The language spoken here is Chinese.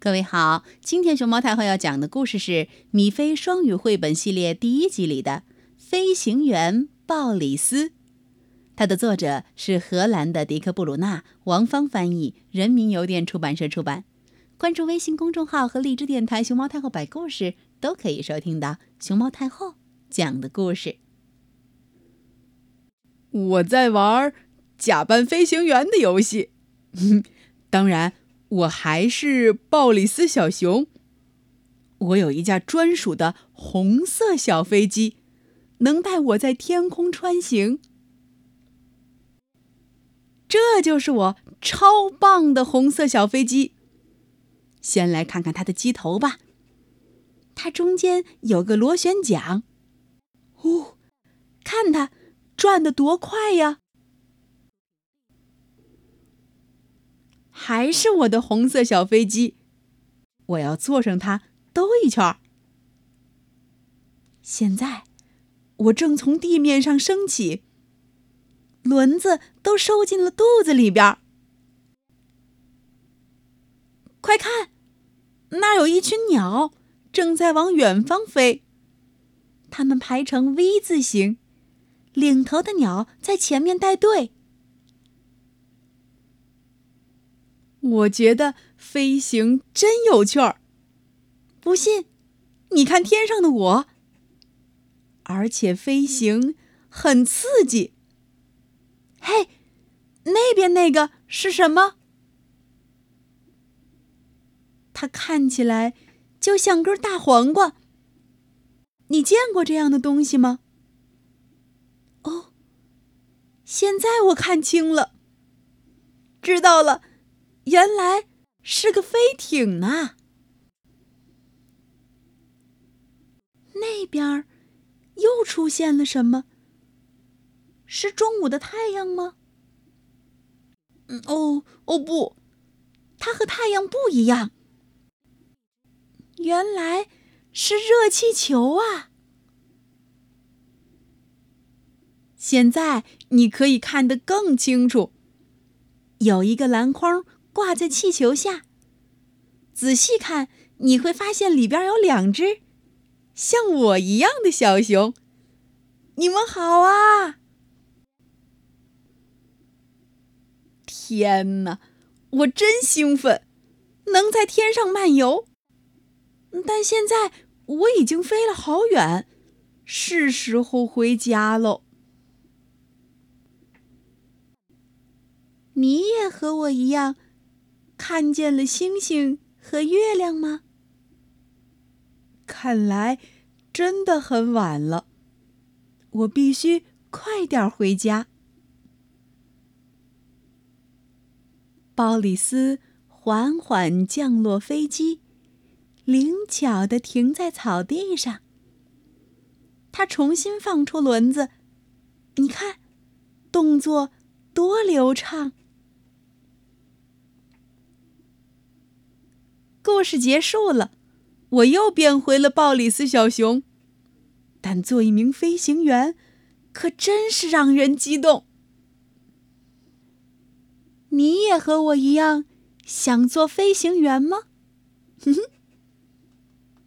各位好，今天熊猫太后要讲的故事是《米菲双语绘本系列》第一集里的《飞行员鲍里斯》，它的作者是荷兰的迪克·布鲁纳，王芳翻译，人民邮电出版社出版。关注微信公众号和荔枝电台“熊猫太后”摆故事，都可以收听到熊猫太后讲的故事。我在玩假扮飞行员的游戏，当然。我还是鲍里斯小熊。我有一架专属的红色小飞机，能带我在天空穿行。这就是我超棒的红色小飞机。先来看看它的机头吧，它中间有个螺旋桨。哦，看它转得多快呀！还是我的红色小飞机，我要坐上它兜一圈。现在，我正从地面上升起，轮子都收进了肚子里边。快看，那有一群鸟正在往远方飞，它们排成 V 字形，领头的鸟在前面带队。我觉得飞行真有趣儿，不信，你看天上的我。而且飞行很刺激。嘿，那边那个是什么？它看起来就像根大黄瓜。你见过这样的东西吗？哦，现在我看清了，知道了。原来是个飞艇啊！那边儿又出现了什么？是中午的太阳吗？嗯，哦哦不，它和太阳不一样。原来是热气球啊！现在你可以看得更清楚，有一个篮筐。挂在气球下，仔细看，你会发现里边有两只像我一样的小熊。你们好啊！天哪，我真兴奋，能在天上漫游。但现在我已经飞了好远，是时候回家喽。你也和我一样。看见了星星和月亮吗？看来真的很晚了，我必须快点回家。鲍里斯缓缓降落飞机，灵巧的停在草地上。他重新放出轮子，你看，动作多流畅。故事结束了，我又变回了鲍里斯小熊，但做一名飞行员，可真是让人激动。你也和我一样想做飞行员吗？哼哼。